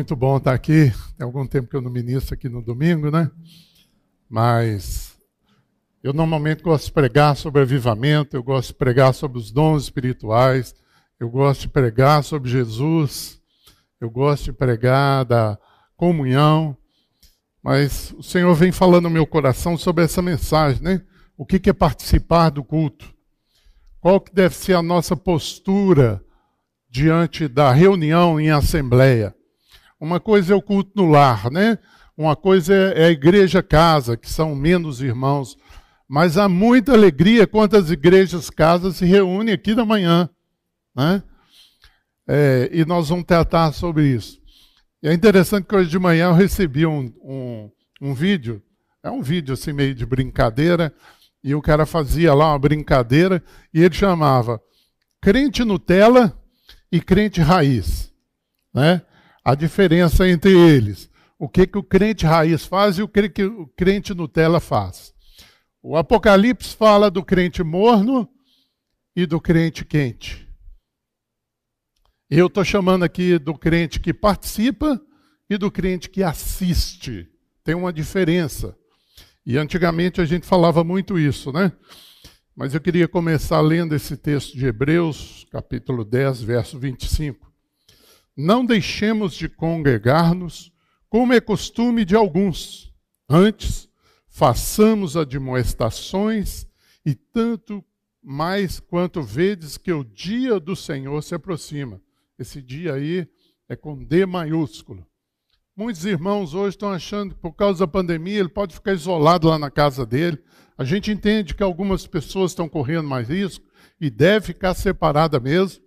Muito bom estar aqui. Tem algum tempo que eu não ministro aqui no domingo, né? Mas eu normalmente gosto de pregar sobre avivamento, eu gosto de pregar sobre os dons espirituais, eu gosto de pregar sobre Jesus, eu gosto de pregar da comunhão. Mas o Senhor vem falando no meu coração sobre essa mensagem, né? O que é participar do culto? Qual que deve ser a nossa postura diante da reunião em assembleia? Uma coisa é o culto no lar, né? Uma coisa é a igreja casa, que são menos irmãos. Mas há muita alegria quando as igrejas casas se reúnem aqui da manhã, né? É, e nós vamos tratar sobre isso. E é interessante que hoje de manhã eu recebi um, um, um vídeo, é um vídeo assim meio de brincadeira, e o cara fazia lá uma brincadeira, e ele chamava crente Nutella e crente raiz, né? A diferença entre eles. O que, que o crente raiz faz e o que, que o crente Nutella faz. O Apocalipse fala do crente morno e do crente quente. Eu estou chamando aqui do crente que participa e do crente que assiste. Tem uma diferença. E antigamente a gente falava muito isso, né? Mas eu queria começar lendo esse texto de Hebreus, capítulo 10, verso 25. Não deixemos de congregar-nos, como é costume de alguns. Antes, façamos admoestações, e tanto mais quanto vedes que o dia do Senhor se aproxima. Esse dia aí é com D maiúsculo. Muitos irmãos hoje estão achando que por causa da pandemia ele pode ficar isolado lá na casa dele. A gente entende que algumas pessoas estão correndo mais risco e deve ficar separada mesmo.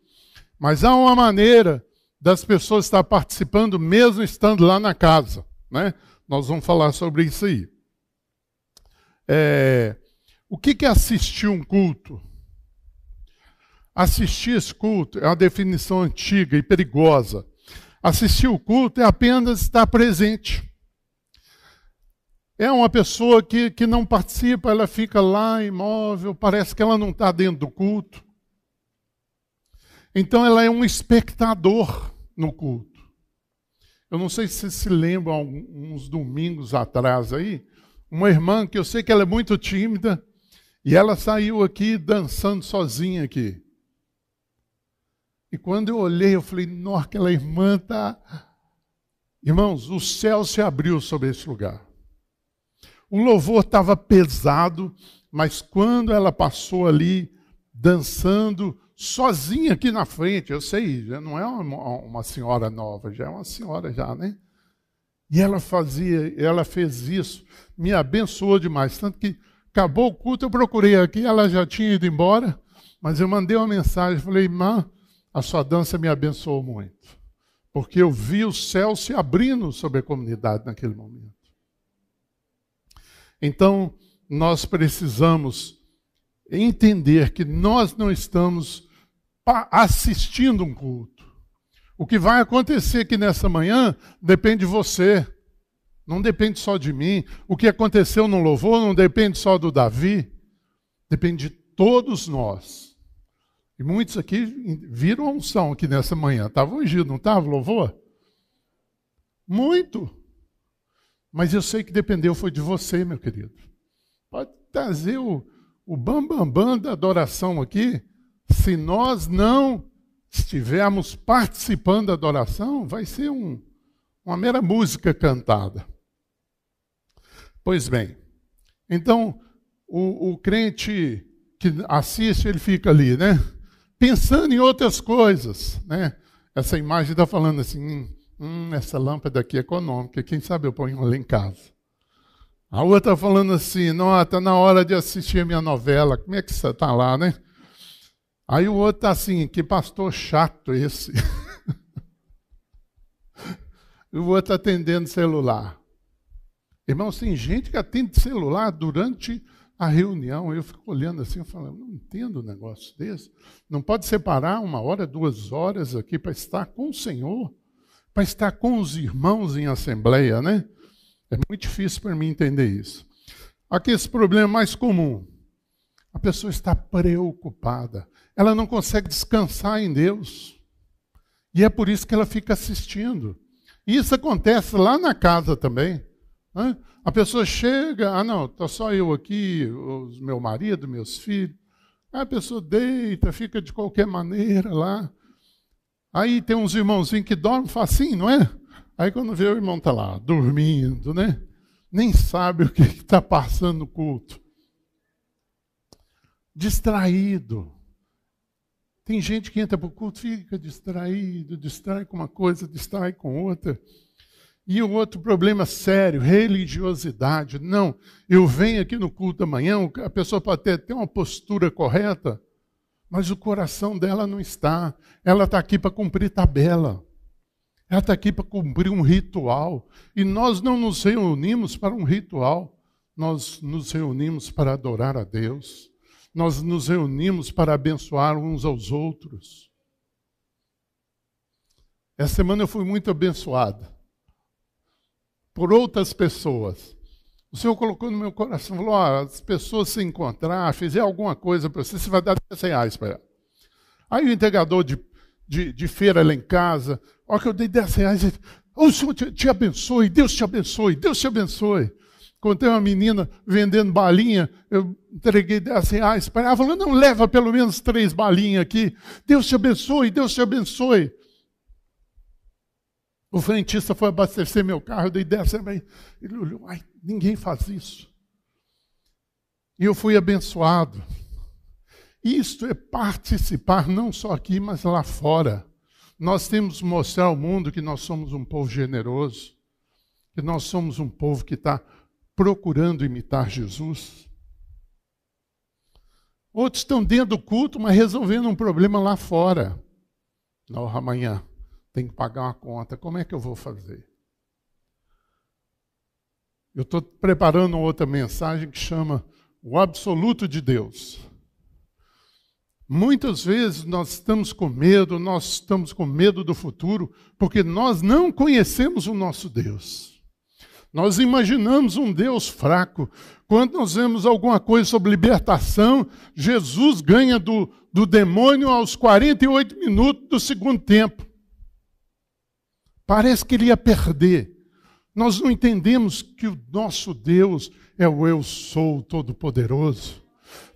Mas há uma maneira das pessoas estar participando mesmo estando lá na casa. Né? Nós vamos falar sobre isso aí. É, o que é assistir um culto? Assistir esse culto é uma definição antiga e perigosa. Assistir o culto é apenas estar presente. É uma pessoa que, que não participa, ela fica lá imóvel, parece que ela não está dentro do culto. Então ela é um espectador no culto. Eu não sei se vocês se lembram, uns domingos atrás aí, uma irmã que eu sei que ela é muito tímida, e ela saiu aqui dançando sozinha aqui. E quando eu olhei, eu falei, nossa, aquela irmã está. Irmãos, o céu se abriu sobre esse lugar. O louvor estava pesado, mas quando ela passou ali, dançando, sozinha aqui na frente, eu sei, já não é uma, uma senhora nova, já é uma senhora já, né? E ela fazia, ela fez isso, me abençoou demais, tanto que acabou o culto, eu procurei aqui, ela já tinha ido embora, mas eu mandei uma mensagem, falei, irmã, a sua dança me abençoou muito, porque eu vi o céu se abrindo sobre a comunidade naquele momento. Então, nós precisamos entender que nós não estamos assistindo um culto. O que vai acontecer aqui nessa manhã depende de você. Não depende só de mim. O que aconteceu no louvor não depende só do Davi. Depende de todos nós. E muitos aqui viram a unção aqui nessa manhã. Estava ungido, não estava louvor? Muito. Mas eu sei que dependeu foi de você, meu querido. Pode trazer o, o bambambam bam, bam da adoração aqui, se nós não estivermos participando da adoração, vai ser um, uma mera música cantada. Pois bem, então o, o crente que assiste, ele fica ali, né? Pensando em outras coisas, né? Essa imagem está falando assim, hum, hum, essa lâmpada aqui é econômica, quem sabe eu ponho ela em casa. A outra falando assim, está na hora de assistir a minha novela, como é que você está lá, né? Aí o outro está assim, que pastor chato esse. e o outro atendendo celular. Irmãos, tem gente que atende celular durante a reunião. Eu fico olhando assim, eu falo, não entendo um negócio desse. Não pode separar uma hora, duas horas aqui para estar com o Senhor, para estar com os irmãos em assembleia, né? É muito difícil para mim entender isso. Aqui esse problema mais comum. A pessoa está preocupada. Ela não consegue descansar em Deus. E é por isso que ela fica assistindo. E isso acontece lá na casa também. Né? A pessoa chega, ah não, está só eu aqui, os, meu marido, meus filhos. Aí a pessoa deita, fica de qualquer maneira lá. Aí tem uns irmãozinhos que dormem facinho, não é? Aí quando vê o irmão está lá, dormindo, né? Nem sabe o que está passando no culto. Distraído. Tem gente que entra para o culto, fica distraído, distrai com uma coisa, distrai com outra. E o outro problema sério, religiosidade. Não, eu venho aqui no culto da manhã, a pessoa pode ter, ter uma postura correta, mas o coração dela não está. Ela está aqui para cumprir tabela. Ela está aqui para cumprir um ritual. E nós não nos reunimos para um ritual, nós nos reunimos para adorar a Deus. Nós nos reunimos para abençoar uns aos outros. Essa semana eu fui muito abençoado por outras pessoas. O Senhor colocou no meu coração, falou: oh, as pessoas se encontrar, fizer alguma coisa para você, você vai dar 10 reais para ela. Aí o entregador de, de, de, feira lá em casa, ó, que eu dei 10 reais, o Senhor te, te abençoe, Deus te abençoe, Deus te abençoe. Quando tem uma menina vendendo balinha, eu entreguei 10 reais para ela, falou: não, leva pelo menos três balinhas aqui. Deus te abençoe, Deus te abençoe. O frentista foi abastecer meu carro, eu dei 10 reais. Ele olhou, ai, ninguém faz isso. E eu fui abençoado. Isto é participar não só aqui, mas lá fora. Nós temos que mostrar ao mundo que nós somos um povo generoso, que nós somos um povo que está procurando imitar Jesus. Outros estão dentro do culto, mas resolvendo um problema lá fora. Não, amanhã tem que pagar uma conta. Como é que eu vou fazer? Eu estou preparando outra mensagem que chama O Absoluto de Deus. Muitas vezes nós estamos com medo, nós estamos com medo do futuro, porque nós não conhecemos o nosso Deus. Nós imaginamos um Deus fraco. Quando nós vemos alguma coisa sobre libertação, Jesus ganha do, do demônio aos 48 minutos do segundo tempo. Parece que ele ia perder. Nós não entendemos que o nosso Deus é o Eu Sou Todo-Poderoso.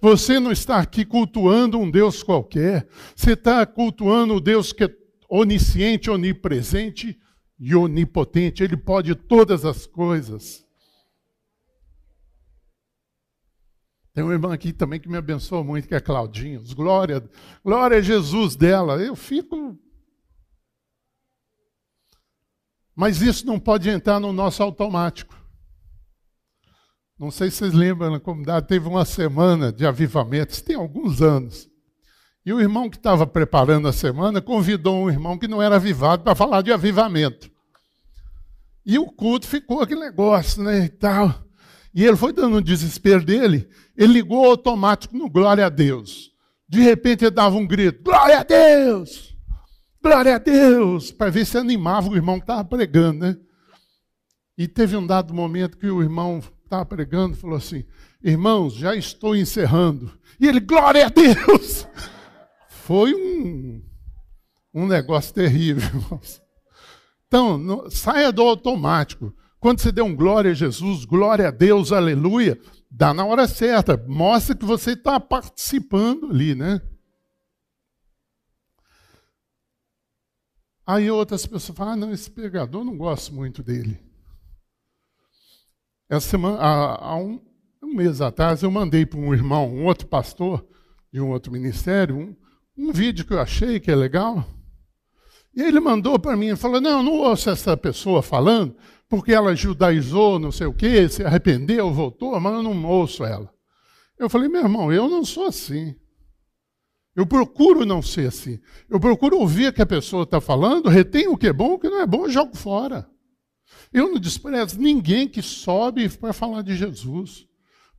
Você não está aqui cultuando um Deus qualquer. Você está cultuando o Deus que é onisciente, onipresente e onipotente. Ele pode todas as coisas. Tem uma irmã aqui também que me abençoa muito, que é Claudinha. Glória, glória a Jesus dela. Eu fico Mas isso não pode entrar no nosso automático. Não sei se vocês lembram, na comunidade teve uma semana de avivamentos, tem alguns anos. E o irmão que estava preparando a semana convidou um irmão que não era avivado para falar de avivamento. E o culto ficou aquele negócio, né, e tal. E ele foi dando um desespero dele, ele ligou automático no glória a Deus. De repente ele dava um grito: Glória a Deus! Glória a Deus! Para ver se animava o irmão que estava pregando, né? E teve um dado momento que o irmão estava pregando falou assim: Irmãos, já estou encerrando. E ele, glória a Deus! Foi um, um negócio terrível, irmãos. Então, saia do automático. Quando você der um glória a Jesus, glória a Deus, aleluia, dá na hora certa. Mostra que você está participando ali, né? Aí outras pessoas falam, ah, não, esse pregador não gosto muito dele. Essa semana, há, um, um, mês atrás, eu mandei para um irmão, um outro pastor de um outro ministério, um, um vídeo que eu achei que é legal. E ele mandou para mim, e falou, não, não ouço essa pessoa falando, porque ela judaizou, não sei o quê, se arrependeu, voltou, mas eu não ouço ela. Eu falei, meu irmão, eu não sou assim. Eu procuro não ser assim. Eu procuro ouvir o que a pessoa está falando, retenho o que é bom, o que não é bom, jogo fora. Eu não desprezo ninguém que sobe para falar de Jesus.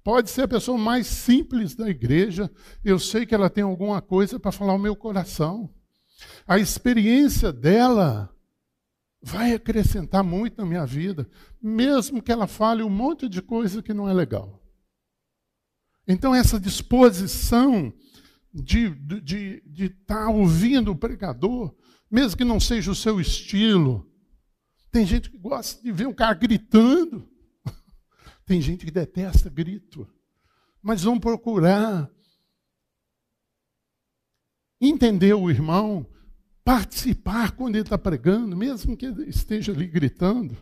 Pode ser a pessoa mais simples da igreja, eu sei que ela tem alguma coisa para falar ao meu coração. A experiência dela vai acrescentar muito na minha vida, mesmo que ela fale um monte de coisa que não é legal. Então, essa disposição de estar de, de, tá ouvindo o pregador, mesmo que não seja o seu estilo, Tem gente que gosta de ver um cara gritando. Tem gente que detesta grito. Mas vamos procurar entender o irmão, participar quando ele está pregando, mesmo que ele esteja ali gritando.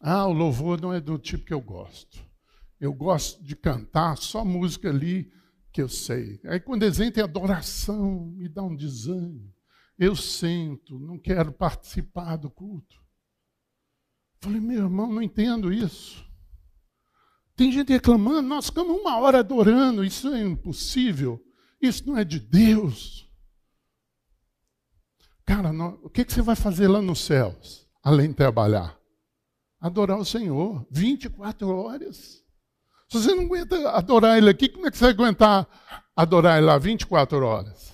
Ah, o louvor não é do tipo que eu gosto. Eu gosto de cantar só música ali que eu sei. Aí quando eles entram em adoração, me dá um desânimo. Eu sento, não quero participar do culto. Falei, meu irmão, não entendo isso. Tem gente reclamando, nós ficamos uma hora adorando, isso é impossível, isso não é de Deus. Cara, não, o que, que você vai fazer lá nos céus, além de trabalhar? Adorar o Senhor, 24 horas. Se você não aguenta adorar Ele aqui, como é que você vai aguentar adorar Ele lá 24 horas?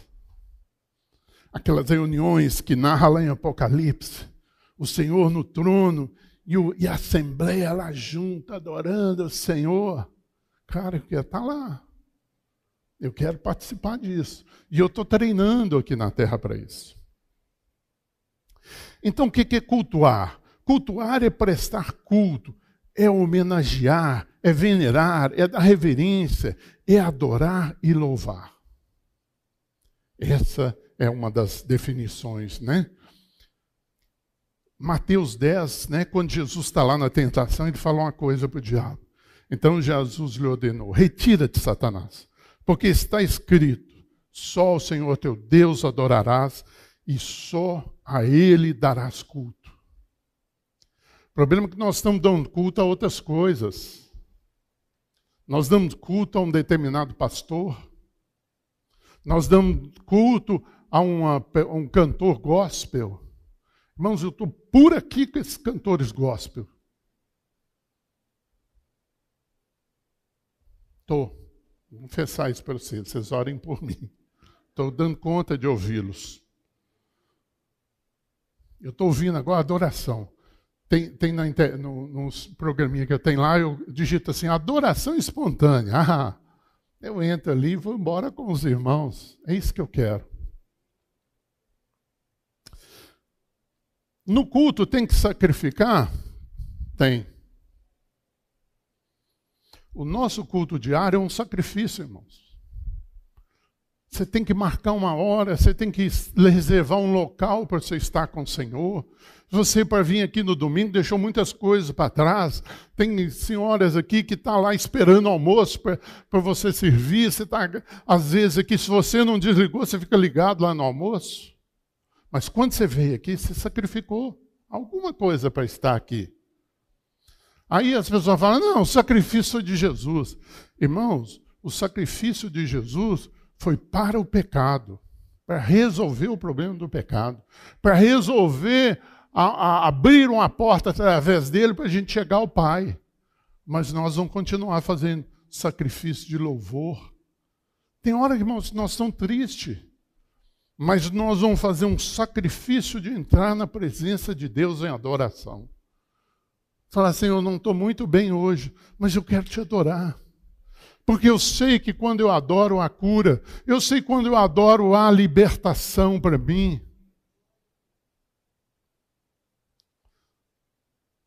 Aquelas reuniões que narra lá em Apocalipse, o Senhor no trono e, o, e a assembleia lá junto, adorando o Senhor. Cara, eu quero estar lá. Eu quero participar disso. E eu estou treinando aqui na terra para isso. Então, o que é cultuar? Cultuar é prestar culto, é homenagear, é venerar, é dar reverência, é adorar e louvar. Essa é uma das definições, né? Mateus 10, né, quando Jesus está lá na tentação, ele fala uma coisa para o diabo. Então Jesus lhe ordenou: retira-te, Satanás, porque está escrito: só o Senhor teu Deus adorarás e só a Ele darás culto. O problema é que nós estamos dando culto a outras coisas. Nós damos culto a um determinado pastor. Nós damos culto a, uma, um cantor gospel. Irmãos, eu estou por aqui com esses cantores gospel. Estou. Vou confessar isso para vocês. Vocês orem por mim. Estou dando conta de ouvi-los. Eu estou ouvindo agora adoração. Tem, tem na, no, nos programinha que eu tenho lá, eu digito assim, adoração espontânea. Ah, eu entro ali e vou embora com os irmãos. É isso que eu quero. No culto tem que sacrificar? Tem. O nosso culto diário é um sacrifício, irmãos. Você tem que marcar uma hora, você tem que reservar um local para você estar com o Senhor. Você, para vir aqui no domingo, deixou muitas coisas para trás. Tem senhoras aqui que estão tá lá esperando o almoço para você servir. Você está, às vezes, aqui, se você não desligou, você fica ligado lá no almoço. Mas quando você veio aqui, você sacrificou alguma coisa para estar aqui. Aí as pessoas falam: não, o sacrifício de Jesus. Irmãos, o sacrifício de Jesus foi para o pecado, para resolver o problema do pecado, para resolver a, a, abrir uma porta através dele para a gente chegar ao Pai. Mas nós vamos continuar fazendo sacrifício de louvor. Tem hora, irmãos, que nós estamos tristes, mas nós vamos fazer um sacrifício de entrar na presença de Deus em adoração. Falar assim, eu não estou muito bem hoje, mas eu quero te adorar. Porque eu sei que quando eu adoro a cura, eu sei quando eu adoro a libertação para mim.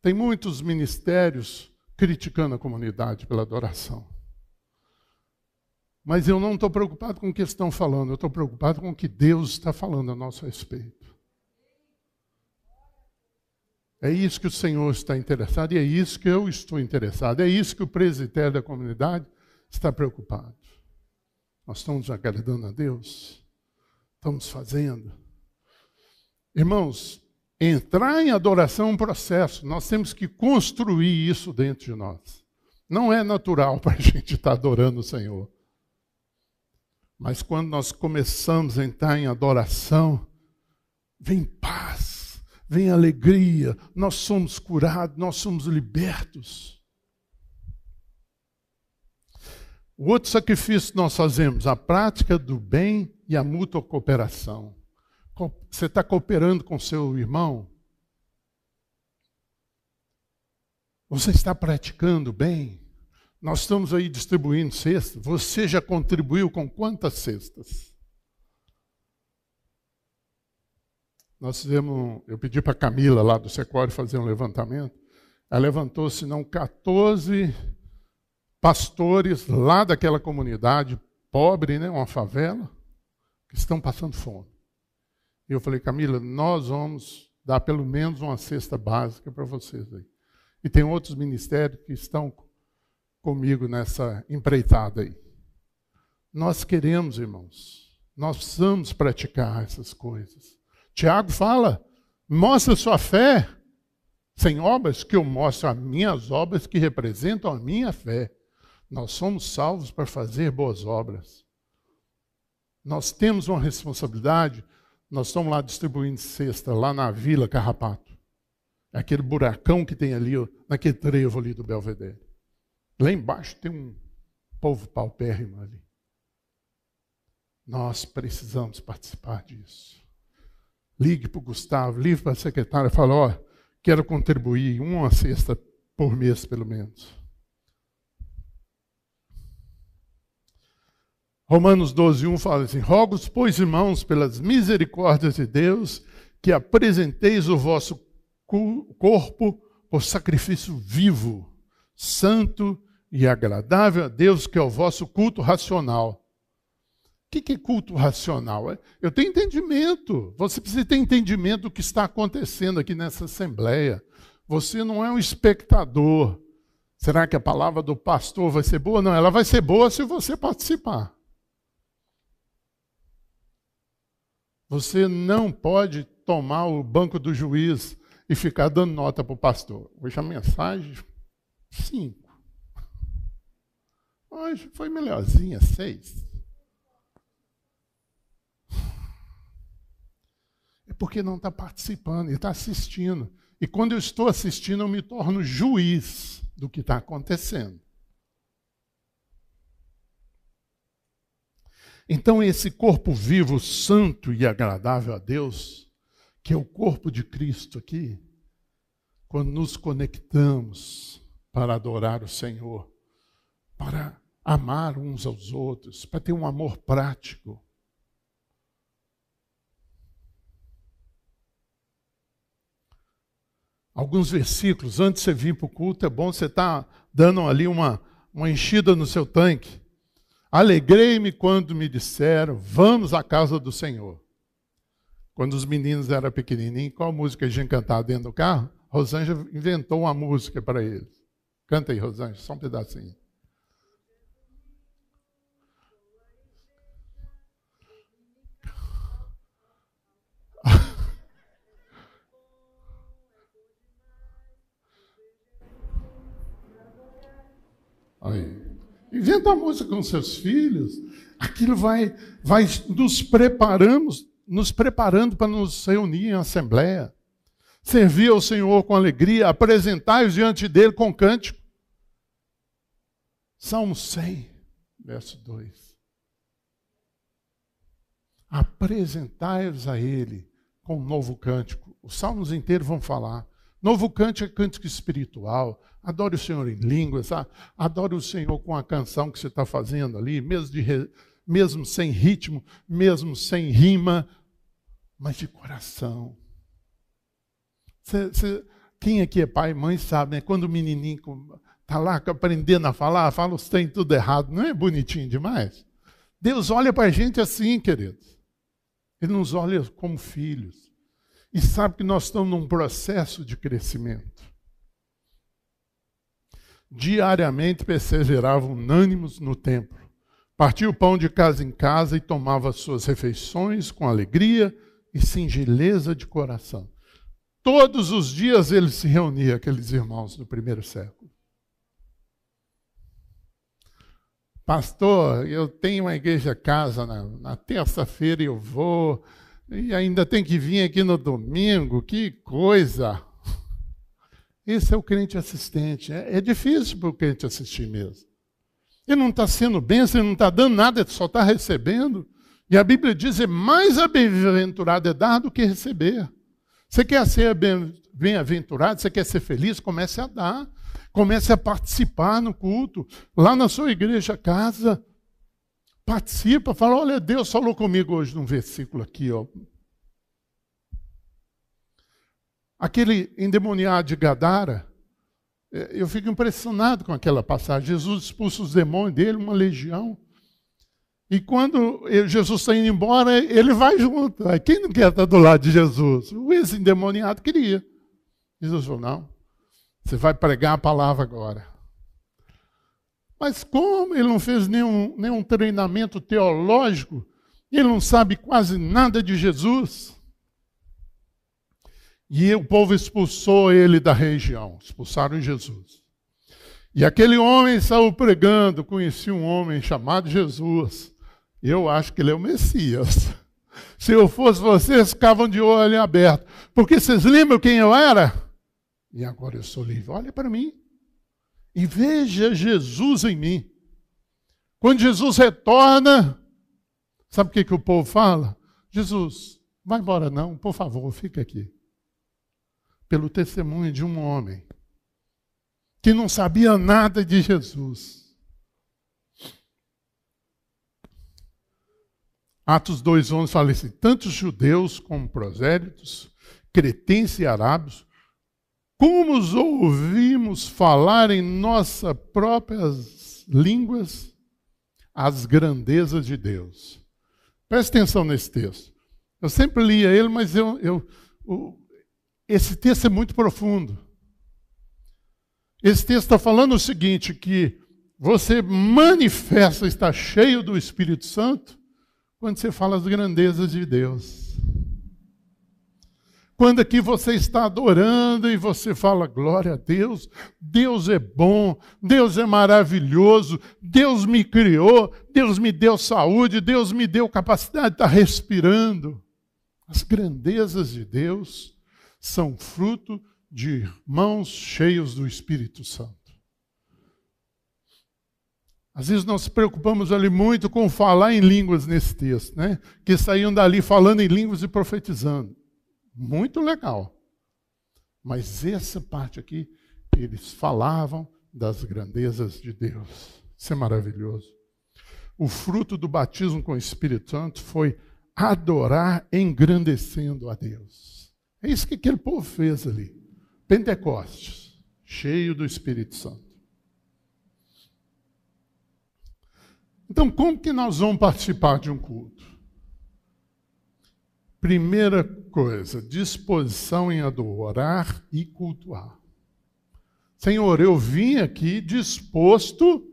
Tem muitos ministérios criticando a comunidade pela adoração. Mas eu não estou preocupado com o que estão falando, eu estou preocupado com o que Deus está falando a nosso respeito. É isso que o Senhor está interessado e é isso que eu estou interessado. É isso que o presbitério da comunidade está preocupado? Nós estamos agradando a Deus? Estamos fazendo? Irmãos, entrar em adoração é um processo, nós temos que construir isso dentro de nós. Não é natural para a gente estar adorando o Senhor. Mas quando nós começamos a entrar em adoração, vem paz, vem alegria, nós somos curados, nós somos libertos. O outro sacrifício que nós fazemos, a prática do bem e a mútua cooperação. Você está cooperando com seu irmão? Você está praticando bem? Nós estamos aí distribuindo cestas. Você já contribuiu com quantas cestas? nós fizemos, eu pedi para a Camila lá do Secor fazer um levantamento. Ela levantou, se não 14 pastores lá daquela comunidade pobre, né, uma favela, que estão passando fome. E eu falei, Camila, nós vamos dar pelo menos uma cesta básica para vocês aí. E tem outros ministérios que estão comigo nessa empreitada aí. Nós queremos, irmãos, nós precisamos praticar essas coisas. Tiago fala: mostra sua fé sem obras, que eu mostro as minhas obras que representam a minha fé. Nós somos salvos para fazer boas obras. Nós temos uma responsabilidade. Nós estamos lá distribuindo cesta, lá na Vila Carrapato. É aquele buracão que tem ali, naquele trevo ali do Belvedere. Lá embaixo tem um povo paupérrimo ali. Nós precisamos participar disso. Ligue para o Gustavo, ligue para a secretária fale, ó, oh, quero contribuir uma cesta por mês, pelo menos. Romanos 12, 1 fala assim: Rogos, pois, irmãos, pelas misericórdias de Deus, que apresenteis o vosso corpo por sacrifício vivo, santo e agradável a Deus, que é o vosso culto racional que, que é culto racional? É, eu tenho entendimento. Você precisa ter entendimento do que está acontecendo aqui nessa assembleia. Você não é um espectador. Será que a palavra do pastor vai ser boa? Não, ela vai ser boa se você participar. Você não pode tomar o banco do juiz e ficar dando nota para o pastor. Hoje a mensagem, cinco. Hoje foi melhorzinha, seis. É porque não está participando, ele está assistindo. E quando eu estou assistindo, eu me torno juiz do que está acontecendo. Então, esse corpo vivo, santo e agradável a Deus, que é o corpo de Cristo aqui, quando nos conectamos para adorar o Senhor, para amar uns aos outros, para ter um amor prático, alguns versículos, antes de você vir para o culto, é bom você estar tá dando ali uma, uma enchida no seu tanque. Alegrei-me quando me disseram, vamos à casa do Senhor. Quando os meninos eram pequenininhos, qual música a gente cantava dentro do carro? Rosângela inventou uma música para eles. Canta aí, Rosângela, só um pedacinho. Inventa a música com seus filhos. Aquilo vai, vai nos preparamos, nos preparando para nos reunir em assembleia. Servir ao Senhor com alegria, apresentai-os diante dele com cântico. Salmo 100, verso 2. Apresentai-os a ele com um novo cântico. Os salmos inteiros vão falar. Novo cântico é cântico espiritual. Adore o Senhor em línguas. Adore o Senhor com a canção que você está fazendo ali, mesmo, de, mesmo sem ritmo, mesmo sem rima, mas de coração. Quem aqui é pai e mãe sabe, né? Quando o menininho está lá aprendendo a falar, fala os tem tudo errado. Não é bonitinho demais? Deus olha para a gente assim, queridos. Ele nos olha como filhos e sabe que nós estamos num processo de crescimento. Diariamente perseveravam unânimos no templo. Partia o pão de casa em casa e tomava suas refeições com alegria e singeleza de coração. Todos os dias eles se reuniam, aqueles irmãos do primeiro século. Pastor, eu tenho uma igreja casa na, na terça-feira eu vou, e ainda tem que vir aqui no domingo, que coisa! Esse é o crente assistente. É, é difícil para o crente assistir mesmo. Ele não está sendo bênção, ele não está dando nada, ele só está recebendo. E a Bíblia diz: é mais bem-aventurado é dar do que receber. Você quer ser bem-aventurado, você quer ser feliz, comece a dar. Comece a participar no culto. Lá na sua igreja, casa, participa, fala: olha, Deus falou comigo hoje num versículo aqui, ó. Aquele endemoniado de Gadara, é, eu fico impressionado com aquela passagem. Jesus expulsa os demônios dele, uma legião. E quando Jesus está indo embora, ele vai junto. Quem não quer estar do lado de Jesus? Esse endemoniado queria. Jesus falou: não, você vai pregar a palavra agora. Mas como ele não fez nenhum, nenhum treinamento teológico, ele não sabe quase nada de Jesus. E o povo expulsou ele da região, expulsaram Jesus. E aquele homem saiu pregando, conheci um homem chamado Jesus. Eu acho que ele é o Messias. Se eu fosse vocês, ficavam de olho aberto. Porque vocês lembram quem eu era? E agora eu sou livre. Olha para mim. E veja Jesus em mim. Quando Jesus retorna, sabe o que, que o povo fala? Jesus, vai embora não, por favor, fica aqui. Pelo testemunho de um homem que não sabia nada de Jesus. Atos 2,11 fala assim: tanto judeus como prosélitos, cretenses e arábios, como os ouvimos falar em nossas próprias línguas as grandezas de Deus. Preste atenção nesse texto. Eu sempre lia ele, mas eu, eu, o, esse texto é muito profundo. Esse texto está falando o seguinte: que você manifesta, está cheio do Espírito Santo, quando você fala as grandezas de Deus. Quando aqui você está adorando e você fala glória a Deus, Deus é bom, Deus é maravilhoso, Deus me criou, Deus me deu saúde, Deus me deu capacidade de estar respirando. As grandezas de Deus são fruto de irmãos cheios do Espírito Santo. Às vezes nós nos preocupamos ali muito com falar em línguas nesse texto, né? Que saíam dali falando em línguas e profetizando. Muito legal. Mas essa parte aqui, eles falavam das grandezas de Deus. Isso é maravilhoso. O fruto do batismo com o Espírito Santo foi adorar engrandecendo a Deus. É isso que aquele povo fez ali. Pentecostes, cheio do Espírito Santo. Então, como que nós vamos participar de um culto? Primeira coisa, disposição em adorar e cultuar. Senhor, eu vim aqui disposto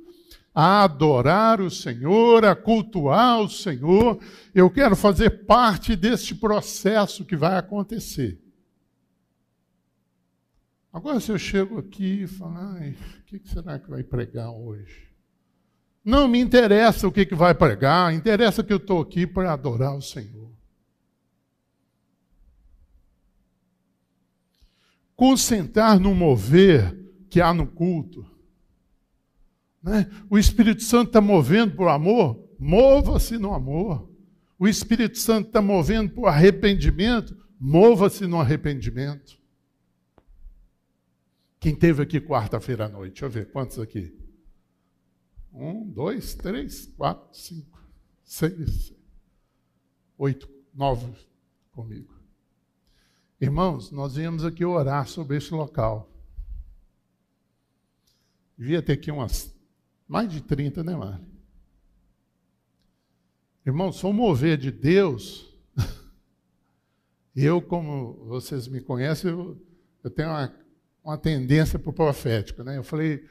a adorar o Senhor, a cultuar o Senhor. Eu quero fazer parte deste processo que vai acontecer. Agora, se eu chego aqui e falo, o que será que vai pregar hoje? Não me interessa o que vai pregar, interessa que eu estou aqui para adorar o Senhor. Concentrar no mover que há no culto. Né? O Espírito Santo está movendo por amor? Mova-se no amor. O Espírito Santo está movendo por arrependimento? Mova-se no arrependimento. Quem teve aqui quarta-feira à noite? Deixa eu ver, quantos aqui? Um, dois, três, quatro, cinco, seis, oito, nove comigo. Irmãos, nós viemos aqui orar sobre esse local. Devia ter aqui umas mais de 30, né, Mari? Irmãos, sou mover de Deus. Eu, como vocês me conhecem, eu, eu tenho uma, uma tendência para o profético, né? Eu falei,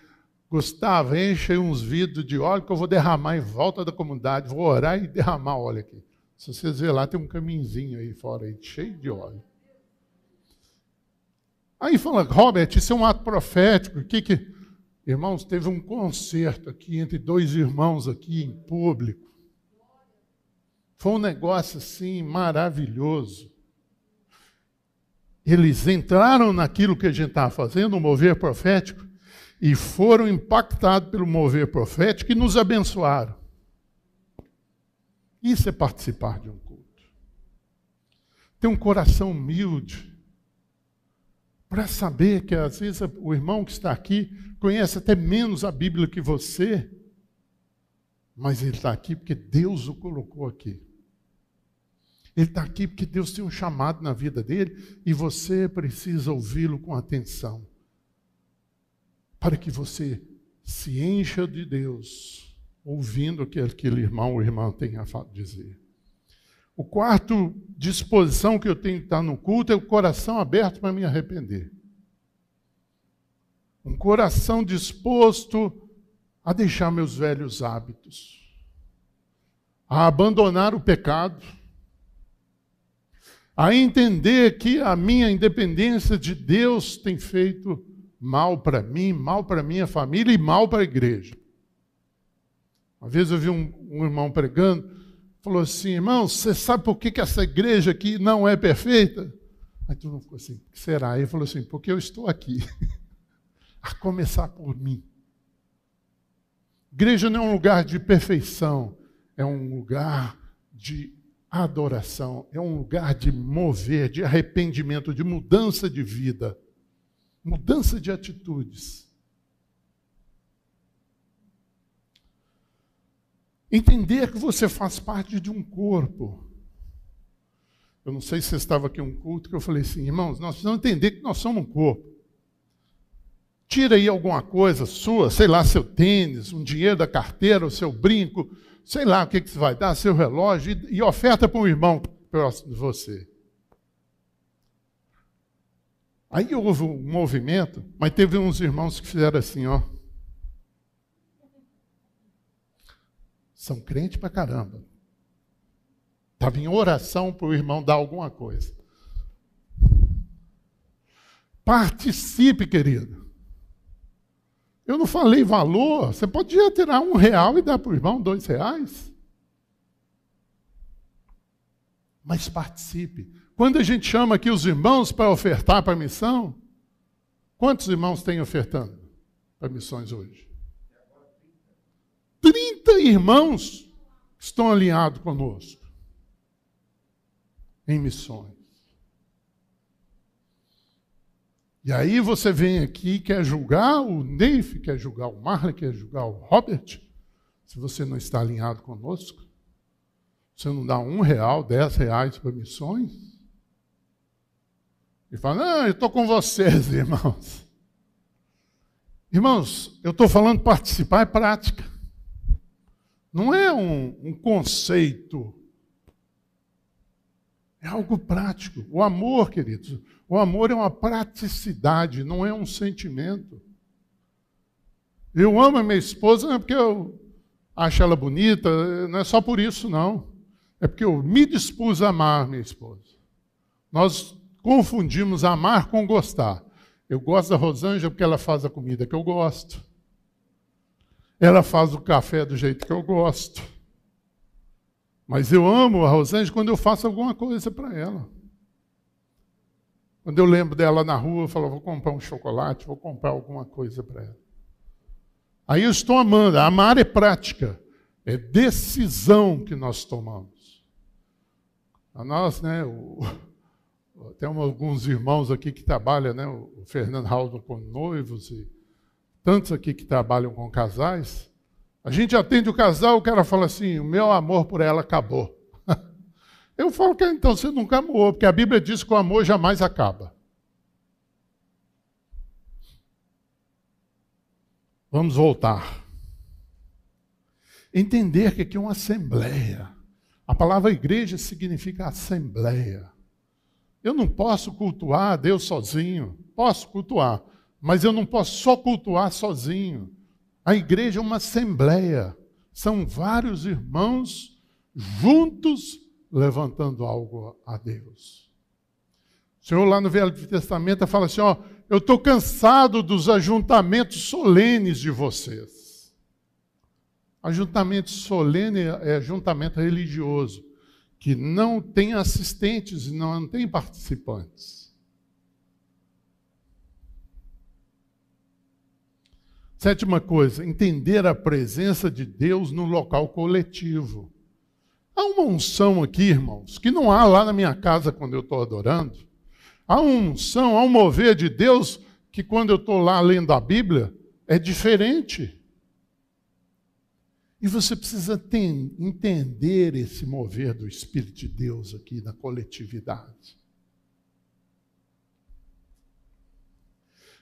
Gustavo, enche uns vidros de óleo que eu vou derramar em volta da comunidade, vou orar e derramar óleo aqui. Se vocês verem lá, tem um caminhozinho aí fora, aí, cheio de óleo. Aí fala, Robert, isso é um ato profético. Que que... Irmãos, teve um concerto aqui entre dois irmãos aqui em público. Foi um negócio assim maravilhoso. Eles entraram naquilo que a gente estava fazendo, o mover profético, e foram impactados pelo mover profético e nos abençoaram. Isso é participar de um culto. Ter um coração humilde para saber que às vezes o irmão que está aqui conhece até menos a Bíblia que você, mas ele está aqui porque Deus o colocou aqui. Ele está aqui porque Deus tem um chamado na vida dele e você precisa ouvi-lo com atenção. Para que você se encha de Deus, ouvindo o que aquele irmão ou irmã tem a dizer. O quarto disposição que eu tenho que estar no culto é o coração aberto para me arrepender. Um coração disposto a deixar meus velhos hábitos, a abandonar o pecado, a entender que a minha independência de Deus tem feito mal para mim, mal para minha família e mal para a igreja. Uma vez eu vi um, um irmão pregando, falou assim: irmão, você sabe por que, que essa igreja aqui não é perfeita? Aí todo mundo ficou assim: será? Aí ele falou assim: porque eu estou aqui, a começar por mim. Igreja não é um lugar de perfeição, é um lugar de adoração, é um lugar de mover, de arrependimento, de mudança de vida, mudança de atitudes. Entender que você faz parte de um corpo. Eu não sei se você estava aqui um culto que eu falei assim, irmãos, nós precisamos entender que nós somos um corpo. Tira aí alguma coisa sua, sei lá, seu tênis, um dinheiro da carteira, o seu brinco, sei lá o que, que você vai dar, seu relógio, e, e oferta para um irmão próximo de você. Aí houve um movimento, mas teve uns irmãos que fizeram assim, ó. São crentes pra caramba. Estava em oração para o irmão dar alguma coisa. Participe, querido. Eu não falei valor. Você podia tirar um real e dar para o irmão dois reais. Mas participe. Quando a gente chama aqui os irmãos para ofertar para a missão, quantos irmãos têm ofertando para missões hoje? 30 irmãos estão alinhados conosco em missões. E aí você vem aqui e quer julgar o Neif, quer julgar o Marley, quer julgar o Robert, se você não está alinhado conosco. Você não dá um real, dez reais para missões. E fala, não, eu estou com vocês, irmãos. Irmãos, eu estou falando participar é prática. Não é um, um conceito é algo prático. O amor, queridos, o amor é uma praticidade, não é um sentimento. Eu amo a minha esposa não é porque eu acho ela bonita, não é só por isso, não. É porque eu me dispus a amar minha esposa. Nós confundimos amar com gostar. Eu gosto da Rosângela porque ela faz a comida que eu gosto. Ela faz o café do jeito que eu gosto. Mas eu amo a Rosângela quando eu faço alguma coisa para ela. Quando eu lembro dela na rua, eu falo, vou comprar um chocolate, vou comprar alguma coisa para ela. Aí eu estou amando. Amar é prática, é decisão que nós tomamos. A nós, né, o, tem alguns irmãos aqui que trabalham, né, o Fernando Raul com noivos e tantos aqui que trabalham com casais. A gente atende o casal, o cara fala assim: o meu amor por ela acabou. Eu falo que então você nunca amou, porque a Bíblia diz que o amor jamais acaba. Vamos voltar. Entender que aqui é uma assembleia. A palavra igreja significa assembleia. Eu não posso cultuar Deus sozinho. Posso cultuar, mas eu não posso só cultuar sozinho. A igreja é uma assembleia. São vários irmãos juntos levantando algo a Deus. O Senhor lá no Velho Testamento fala assim: ó, eu estou cansado dos ajuntamentos solenes de vocês. Ajuntamento solene é ajuntamento religioso, que não tem assistentes e não tem participantes. Sétima coisa, entender a presença de Deus no local coletivo. Há uma unção aqui, irmãos, que não há lá na minha casa quando eu estou adorando. Há uma unção, há um mover de Deus que quando eu estou lá lendo a Bíblia é diferente. E você precisa ter, entender esse mover do Espírito de Deus aqui na coletividade.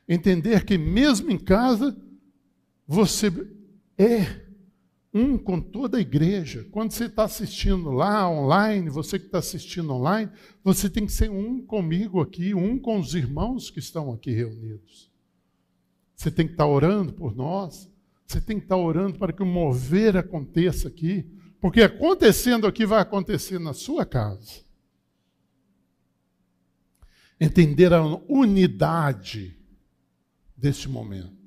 Entender que mesmo em casa, você é um com toda a igreja. Quando você está assistindo lá online, você que está assistindo online, você tem que ser um comigo aqui, um com os irmãos que estão aqui reunidos. Você tem que estar tá orando por nós, você tem que estar tá orando para que o mover aconteça aqui, porque acontecendo aqui vai acontecer na sua casa. Entender a unidade deste momento.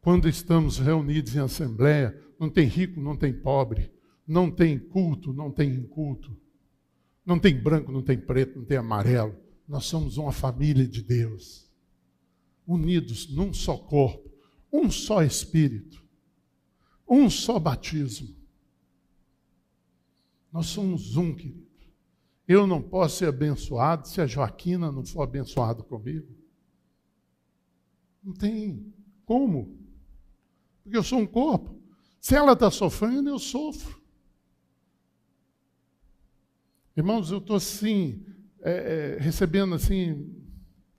Quando estamos reunidos em assembleia, não tem rico, não tem pobre, não tem culto, não tem inculto, não tem branco, não tem preto, não tem amarelo. Nós somos uma família de Deus, unidos num só corpo, um só espírito, um só batismo. Nós somos um, querido. Eu não posso ser abençoado se a Joaquina não for abençoada comigo. Não tem como. Porque eu sou um corpo. Se ela está sofrendo, eu sofro. Irmãos, eu estou assim, é, é, recebendo assim,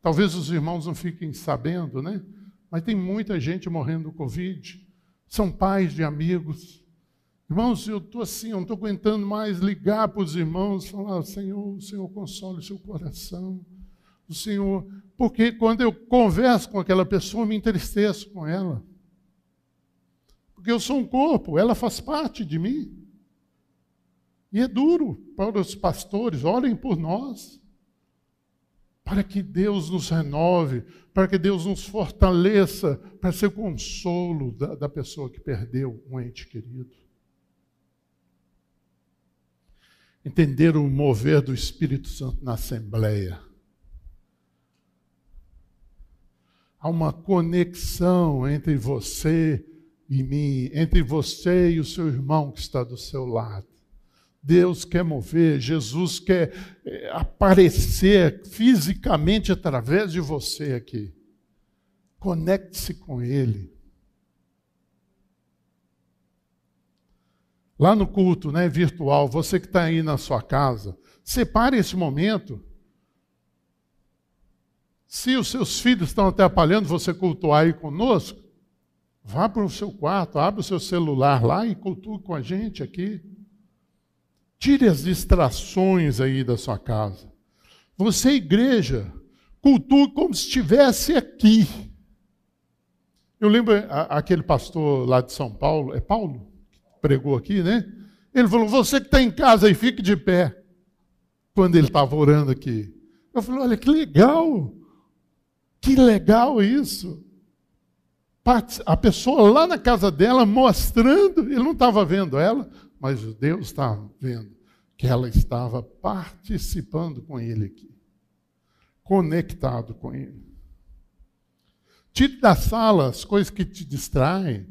talvez os irmãos não fiquem sabendo, né? Mas tem muita gente morrendo do Covid. São pais de amigos Irmãos, eu estou assim, eu não estou aguentando mais ligar para os irmãos, falar, Senhor, o Senhor console o seu coração. O Senhor, porque quando eu converso com aquela pessoa, eu me entristeço com ela. Porque eu sou um corpo, ela faz parte de mim. E é duro para os pastores, orem por nós. Para que Deus nos renove, para que Deus nos fortaleça, para ser consolo da, da pessoa que perdeu um ente querido. entender o mover do Espírito Santo na Assembleia. Há uma conexão entre você mim, entre você e o seu irmão que está do seu lado. Deus quer mover, Jesus quer eh, aparecer fisicamente através de você aqui. Conecte-se com Ele. lá no culto né, virtual, você que está aí na sua casa, separe esse momento. Se os seus filhos estão atrapalhando você cultuar aí conosco, vá para o seu quarto, abre o seu celular lá e cultue com a gente aqui. Tire as distrações aí da sua casa. Você, igreja, cultue como se estivesse aqui. Eu lembro aquele pastor lá de São Paulo, é Paulo? pregou aqui, né? Ele falou: Você que está em casa aí, fique de pé. Quando ele estava orando aqui. Eu falei: Olha que legal. Que legal isso. A pessoa lá na casa dela mostrando, ele não estava vendo ela, mas Deus estava vendo que ela estava participando com ele aqui, conectado com ele. Tire da sala as coisas que te distraem.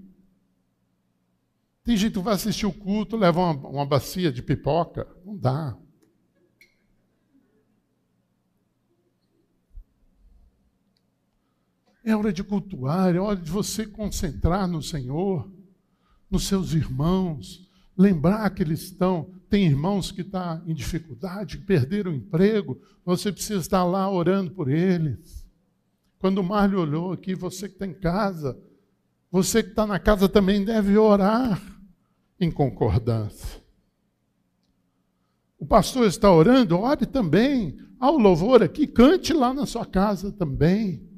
Tem gente que vai assistir o culto, leva uma, uma bacia de pipoca. Não dá. É hora de cultuar, é hora de você concentrar no Senhor, nos seus irmãos, lembrar que eles estão. Tem irmãos que estão tá em dificuldade, que perderam o emprego, você precisa estar lá orando por eles. Quando o Marlio olhou aqui, você que está em casa, você que está na casa também deve orar em concordância. O pastor está orando, ore também. Ao louvor aqui, cante lá na sua casa também.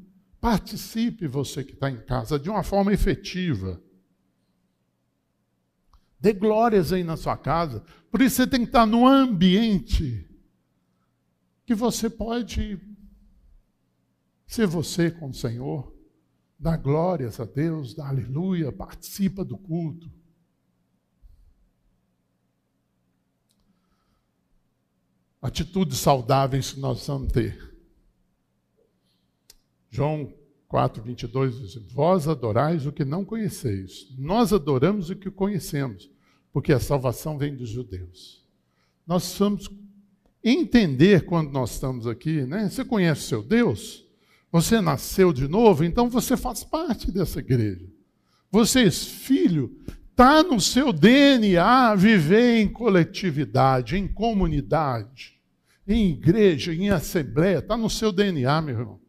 Participe, você que está em casa, de uma forma efetiva. Dê glórias aí na sua casa. Por isso você tem que estar num ambiente que você pode ser você com o Senhor. Dar glórias a Deus, dar aleluia, participa do culto. atitudes saudáveis que nós vamos ter. João 4, 22 diz: Vós adorais o que não conheceis, nós adoramos o que conhecemos, porque a salvação vem dos judeus. Nós vamos entender quando nós estamos aqui, né? Você conhece o seu Deus? Você nasceu de novo, então você faz parte dessa igreja. Vocês, filho, está no seu DNA viver em coletividade, em comunidade, em igreja, em assembleia, está no seu DNA, meu irmão.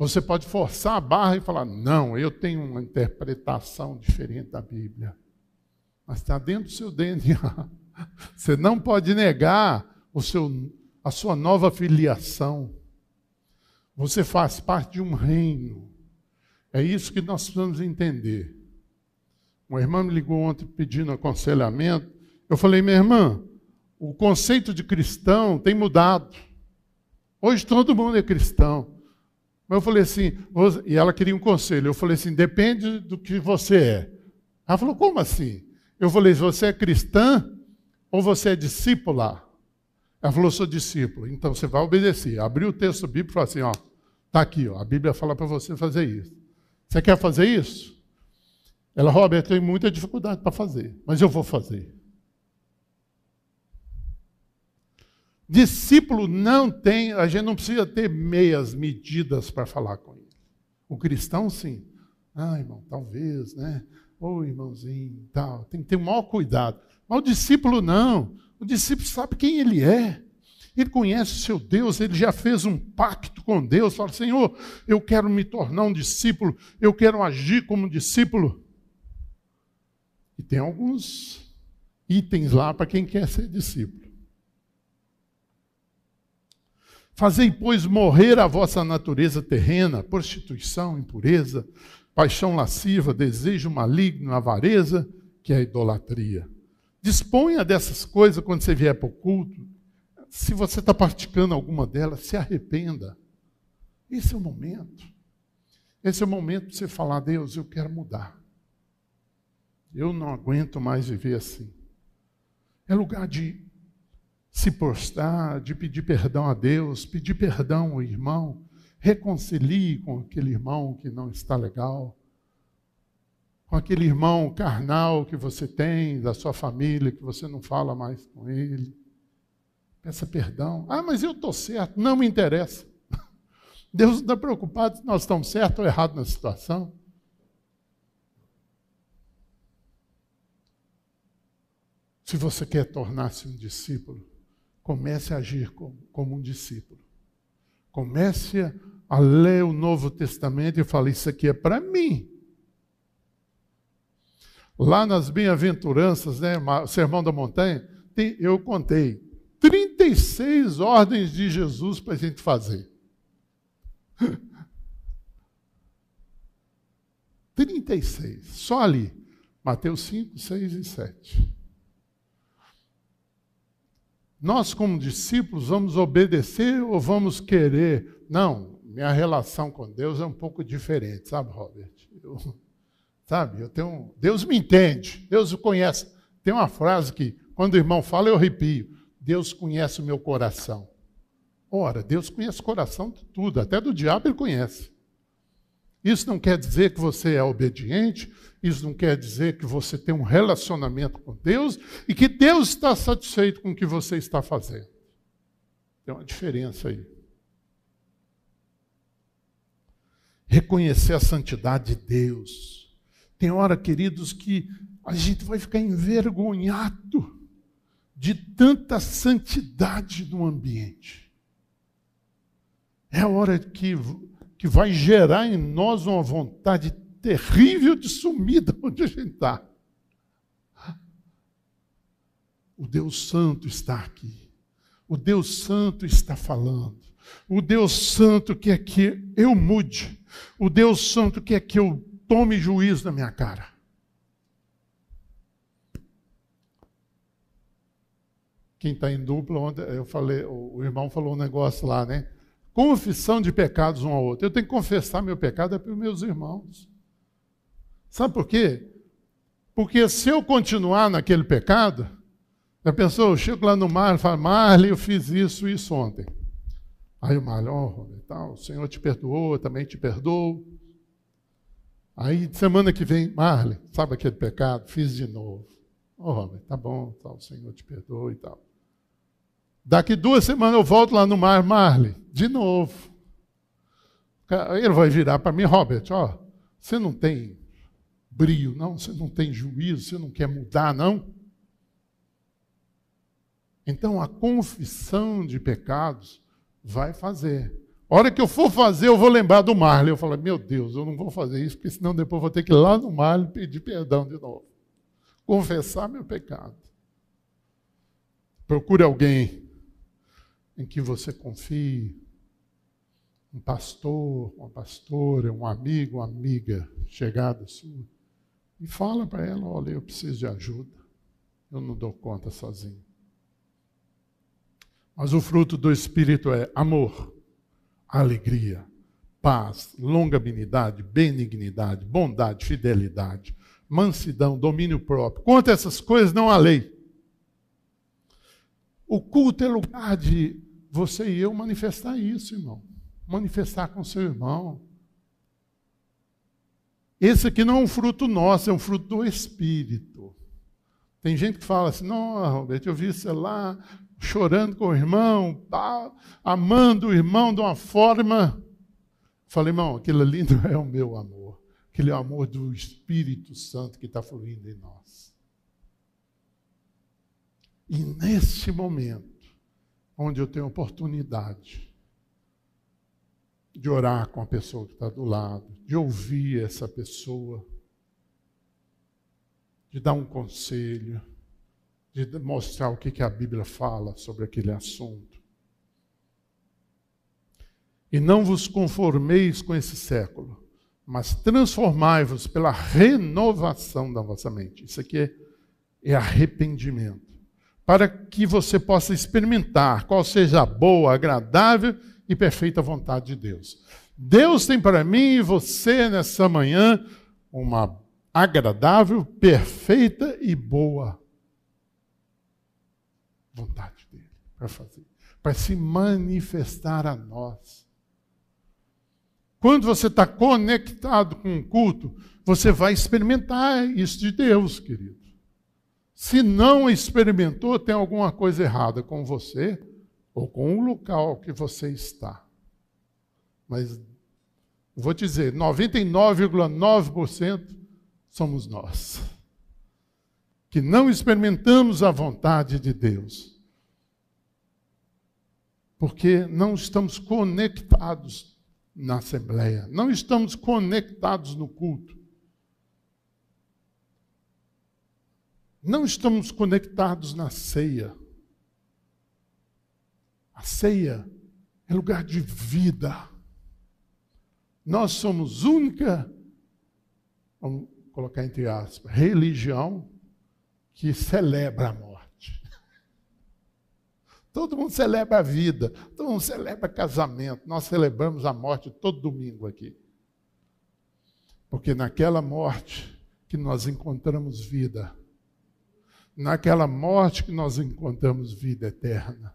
Você pode forçar a barra e falar: não, eu tenho uma interpretação diferente da Bíblia. Mas está dentro do seu DNA. Você não pode negar o seu, a sua nova filiação. Você faz parte de um reino. É isso que nós precisamos entender. Uma irmã me ligou ontem pedindo aconselhamento. Eu falei, minha irmã, o conceito de cristão tem mudado. Hoje todo mundo é cristão. Mas eu falei assim, e ela queria um conselho. Eu falei assim, depende do que você é. Ela falou, como assim? Eu falei, você é cristã ou você é discípula? Ela falou, sou discípulo. Então você vai obedecer. Abriu o texto bíblico e falou assim, ó, tá aqui, ó, a Bíblia fala para você fazer isso. Você quer fazer isso? Ela, Robert, tem muita dificuldade para fazer, mas eu vou fazer. Discípulo não tem, a gente não precisa ter meias medidas para falar com ele. O cristão, sim. Ah, irmão, talvez, né? Ô, oh, irmãozinho, tal. Tem que ter o maior cuidado. Mas o discípulo não. O discípulo sabe quem ele é. Ele conhece o seu Deus, ele já fez um pacto com Deus. Fala, Senhor, eu quero me tornar um discípulo, eu quero agir como discípulo. E tem alguns itens lá para quem quer ser discípulo. Fazei, pois, morrer a vossa natureza terrena, prostituição, impureza, paixão lasciva, desejo maligno, avareza, que é a idolatria. Disponha dessas coisas quando você vier para o culto. Se você está praticando alguma delas, se arrependa. Esse é o momento. Esse é o momento de você falar, Deus, eu quero mudar. Eu não aguento mais viver assim. É lugar de se prostrar, de pedir perdão a Deus, pedir perdão ao irmão, reconcilie com aquele irmão que não está legal, com aquele irmão carnal que você tem, da sua família, que você não fala mais com ele. Peça perdão. Ah, mas eu estou certo. Não me interessa. Deus não está preocupado se nós estamos certos ou errados na situação. Se você quer tornar-se um discípulo, comece a agir como, como, um discípulo. Comece a ler o Novo Testamento e fale: Isso aqui é para mim. Lá nas bem-aventuranças, né, Sermão da Montanha, tem, eu contei 36 ordens de Jesus para a gente fazer. 36, só ali. Mateus 5, 6 e 7. Nós, como discípulos, vamos obedecer ou vamos querer? Não, minha relação com Deus é um pouco diferente, sabe, Robert? Eu, sabe, eu tenho. Deus me entende, Deus o conhece. Tem uma frase que, quando o irmão fala, eu arrepio. Deus conhece o meu coração. Ora, Deus conhece o coração de tudo, até do diabo ele conhece. Isso não quer dizer que você é obediente, isso não quer dizer que você tem um relacionamento com Deus e que Deus está satisfeito com o que você está fazendo. Tem uma diferença aí. Reconhecer a santidade de Deus. Tem hora, queridos, que a gente vai ficar envergonhado de tanta santidade no ambiente. É hora que, que vai gerar em nós uma vontade terrível de sumida onde a gente está. O Deus Santo está aqui. O Deus Santo está falando. O Deus Santo quer que eu mude. O Deus Santo quer que eu tome juízo na minha cara. Quem está em dupla, eu falei, o irmão falou um negócio lá, né? Confissão de pecados um ao outro. Eu tenho que confessar meu pecado é para os meus irmãos. Sabe por quê? Porque se eu continuar naquele pecado, já pensou, eu chego lá no mar e falo, Marley, eu fiz isso, isso ontem. Aí o Marley, oh, tal, o Senhor te perdoou, eu também te perdoo. Aí, semana que vem, Marley, sabe aquele pecado? Fiz de novo. Oh, Robert, tá bom, tal, o Senhor te perdoou e tal. Daqui duas semanas eu volto lá no mar, Marley, de novo. Ele vai virar para mim, Robert, ó, Você não tem brio, não? Você não tem juízo? Você não quer mudar, não? Então, a confissão de pecados vai fazer. A hora que eu for fazer, eu vou lembrar do Marley. Eu falo, meu Deus, eu não vou fazer isso, porque senão depois vou ter que ir lá no Marley pedir perdão de novo. Confessar meu pecado. Procure alguém em que você confie, um pastor, uma pastora, um amigo, uma amiga chegada sua, e fala para ela: olha, eu preciso de ajuda, eu não dou conta sozinho. Mas o fruto do Espírito é amor, alegria, paz, longanimidade, benignidade, bondade, fidelidade, mansidão, domínio próprio. Quanto essas coisas, não há lei. O culto é lugar de você e eu manifestar isso, irmão. Manifestar com seu irmão. Esse aqui não é um fruto nosso, é um fruto do Espírito. Tem gente que fala assim: não, Roberto, eu vi você lá chorando com o irmão, tá, amando o irmão de uma forma. Falei, irmão, aquilo ali não é o meu amor. Aquele é o amor do Espírito Santo que está fluindo em nós. E nesse momento, onde eu tenho oportunidade de orar com a pessoa que está do lado, de ouvir essa pessoa, de dar um conselho, de mostrar o que, que a Bíblia fala sobre aquele assunto. E não vos conformeis com esse século, mas transformai-vos pela renovação da vossa mente. Isso aqui é, é arrependimento. Para que você possa experimentar qual seja a boa, agradável e perfeita vontade de Deus. Deus tem para mim e você nessa manhã uma agradável, perfeita e boa vontade dele para fazer, para se manifestar a nós. Quando você está conectado com o culto, você vai experimentar isso de Deus, querido. Se não experimentou, tem alguma coisa errada com você ou com o local que você está. Mas vou dizer, 99,9% somos nós que não experimentamos a vontade de Deus. Porque não estamos conectados na Assembleia, não estamos conectados no culto. Não estamos conectados na ceia. A ceia é lugar de vida. Nós somos única, vamos colocar entre aspas, religião que celebra a morte. Todo mundo celebra a vida, todo mundo celebra casamento. Nós celebramos a morte todo domingo aqui. Porque naquela morte que nós encontramos vida, naquela morte que nós encontramos vida eterna.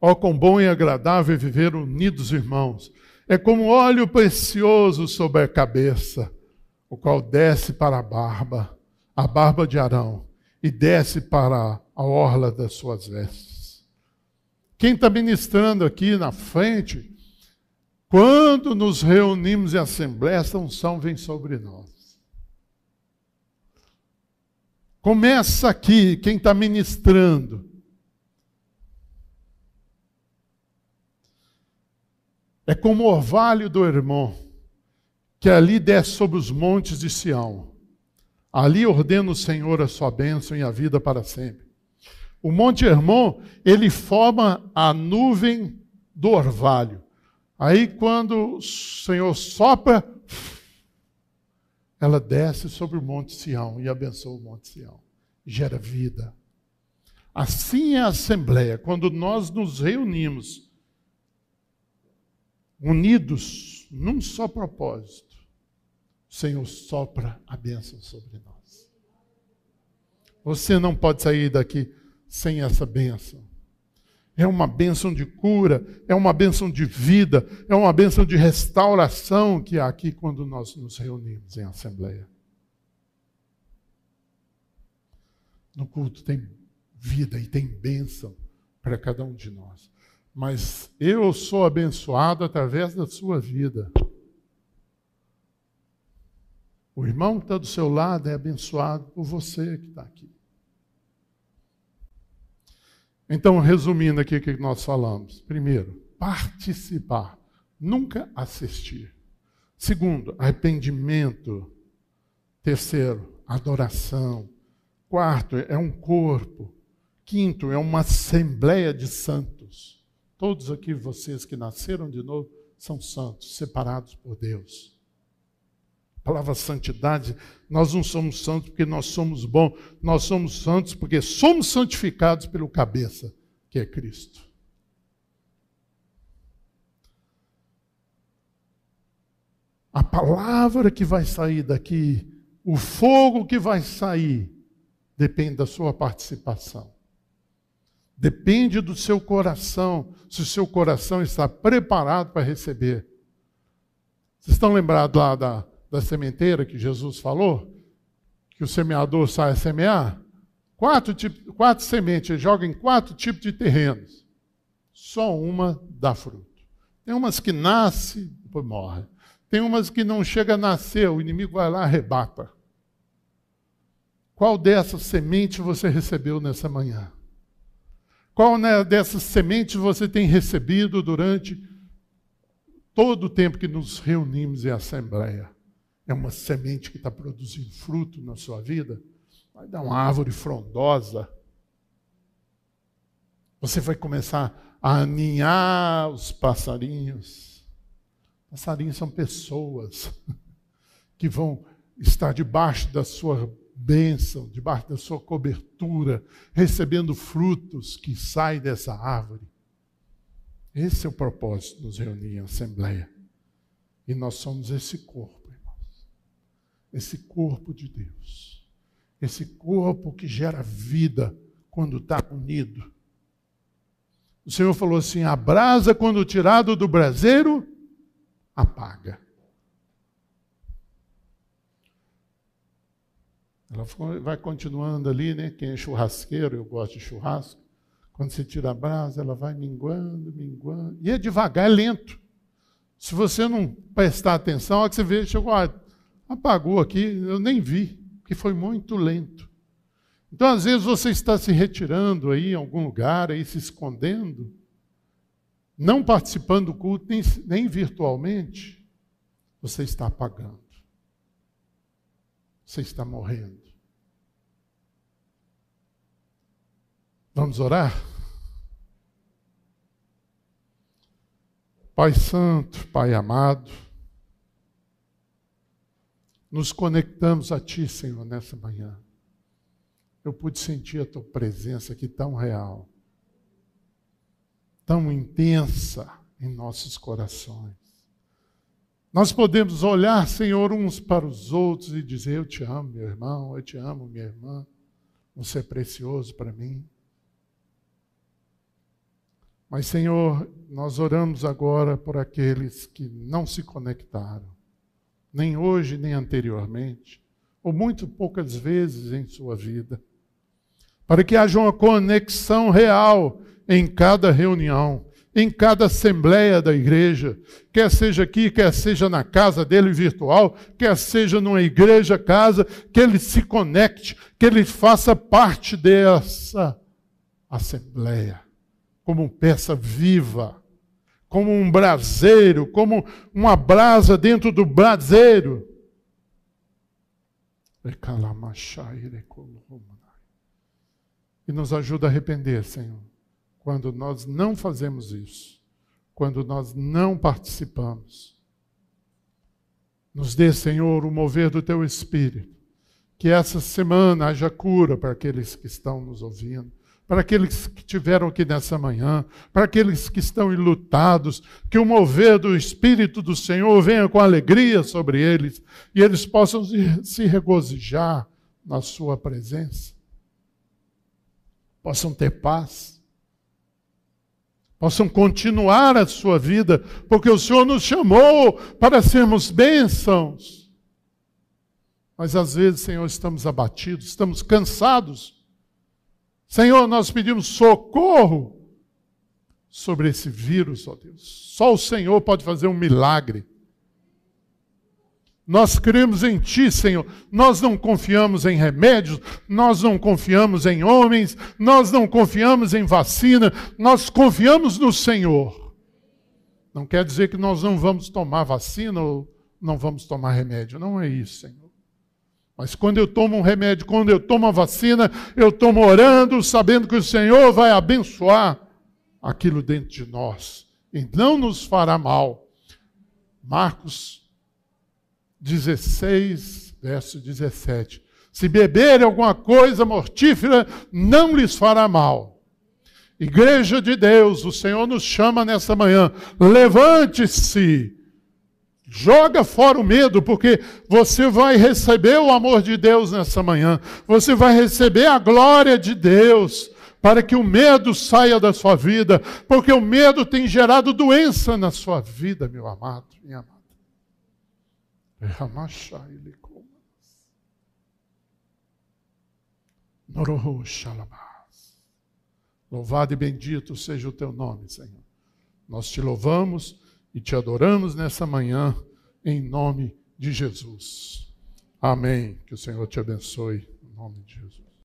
Ó, oh, quão bom e agradável é viver unidos, irmãos. É como óleo precioso sobre a cabeça, o qual desce para a barba, a barba de Arão, e desce para a orla das suas vestes. Quem está ministrando aqui na frente, quando nos reunimos em assembleia, essa unção vem sobre nós. Começa aqui, quem está ministrando. É como o orvalho do irmão, que ali desce sobre os montes de Sião. Ali ordena o Senhor a sua bênção e a vida para sempre. O Monte Hermon, ele forma a nuvem do orvalho. Aí, quando o Senhor sopra, ela desce sobre o Monte Sião e abençoa o Monte Sião. Gera vida. Assim é a Assembleia. Quando nós nos reunimos unidos num só propósito, o Senhor sopra a bênção sobre nós. Você não pode sair daqui sem essa bênção. É uma bênção de cura, é uma bênção de vida, é uma bênção de restauração que há aqui quando nós nos reunimos em assembleia. No culto tem vida e tem bênção para cada um de nós. Mas eu sou abençoado através da sua vida. O irmão que está do seu lado é abençoado por você que está aqui. Então, resumindo aqui o que nós falamos. Primeiro, participar, nunca assistir. Segundo, arrependimento. Terceiro, adoração. Quarto, é um corpo. Quinto, é uma assembleia de santos. Todos aqui, vocês que nasceram de novo, são santos, separados por Deus. Palavra santidade, nós não somos santos porque nós somos bons, nós somos santos porque somos santificados pelo cabeça, que é Cristo. A palavra que vai sair daqui, o fogo que vai sair, depende da sua participação. Depende do seu coração, se o seu coração está preparado para receber. Vocês estão lembrados lá da, da sementeira que Jesus falou? Que o semeador sai a semear? Quatro, tipo, quatro sementes, ele joga em quatro tipos de terrenos. Só uma dá fruto. Tem umas que nasce, depois morre. Tem umas que não chega a nascer, o inimigo vai lá e arrebata. Qual dessas sementes você recebeu nessa manhã? Qual né, dessas sementes você tem recebido durante todo o tempo que nos reunimos em assembleia? É uma semente que está produzindo fruto na sua vida? Vai dar uma árvore frondosa. Você vai começar a aninhar os passarinhos Passarinhos são pessoas que vão estar debaixo da sua bênção, debaixo da sua cobertura, recebendo frutos que saem dessa árvore. Esse é o propósito de nos reunir em assembleia. E nós somos esse corpo. Esse corpo de Deus. Esse corpo que gera vida quando está unido. O Senhor falou assim: a brasa, quando tirado do braseiro, apaga. Ela vai continuando ali, né? Quem é churrasqueiro, eu gosto de churrasco. Quando você tira a brasa, ela vai minguando, minguando. E é devagar, é lento. Se você não prestar atenção, a que você vê, chegou, ah, apagou aqui, eu nem vi, porque foi muito lento. Então, às vezes, você está se retirando aí em algum lugar, aí se escondendo, não participando do culto, nem, nem virtualmente, você está apagando. Você está morrendo. Vamos orar? Pai Santo, Pai amado, nos conectamos a Ti, Senhor, nessa manhã. Eu pude sentir a Tua presença aqui tão real tão intensa em nossos corações. Nós podemos olhar, Senhor, uns para os outros e dizer: Eu te amo, meu irmão, eu te amo, minha irmã, você é precioso para mim. Mas, Senhor, nós oramos agora por aqueles que não se conectaram, nem hoje, nem anteriormente, ou muito poucas vezes em sua vida, para que haja uma conexão real em cada reunião, em cada assembleia da igreja, quer seja aqui, quer seja na casa dele virtual, quer seja numa igreja casa, que ele se conecte, que ele faça parte dessa assembleia, como peça viva, como um braseiro, como uma brasa dentro do braseiro. E nos ajuda a arrepender, Senhor quando nós não fazemos isso, quando nós não participamos. Nos dê, Senhor, o mover do teu espírito. Que essa semana haja cura para aqueles que estão nos ouvindo, para aqueles que estiveram aqui nessa manhã, para aqueles que estão enlutados, que o mover do Espírito do Senhor venha com alegria sobre eles e eles possam se regozijar na Sua presença, possam ter paz possam continuar a sua vida, porque o Senhor nos chamou para sermos bênçãos. Mas às vezes, Senhor, estamos abatidos, estamos cansados. Senhor, nós pedimos socorro sobre esse vírus, ó Deus. Só o Senhor pode fazer um milagre. Nós cremos em Ti, Senhor. Nós não confiamos em remédios, nós não confiamos em homens, nós não confiamos em vacina, nós confiamos no Senhor. Não quer dizer que nós não vamos tomar vacina ou não vamos tomar remédio. Não é isso, Senhor. Mas quando eu tomo um remédio, quando eu tomo a vacina, eu tomo orando, sabendo que o Senhor vai abençoar aquilo dentro de nós e não nos fará mal. Marcos 16, verso 17. Se beberem alguma coisa mortífera, não lhes fará mal. Igreja de Deus, o Senhor nos chama nessa manhã. Levante-se. Joga fora o medo, porque você vai receber o amor de Deus nessa manhã. Você vai receber a glória de Deus para que o medo saia da sua vida, porque o medo tem gerado doença na sua vida, meu amado, minha amada. Louvado e bendito seja o teu nome, Senhor. Nós te louvamos e te adoramos nessa manhã, em nome de Jesus. Amém. Que o Senhor te abençoe, em nome de Jesus.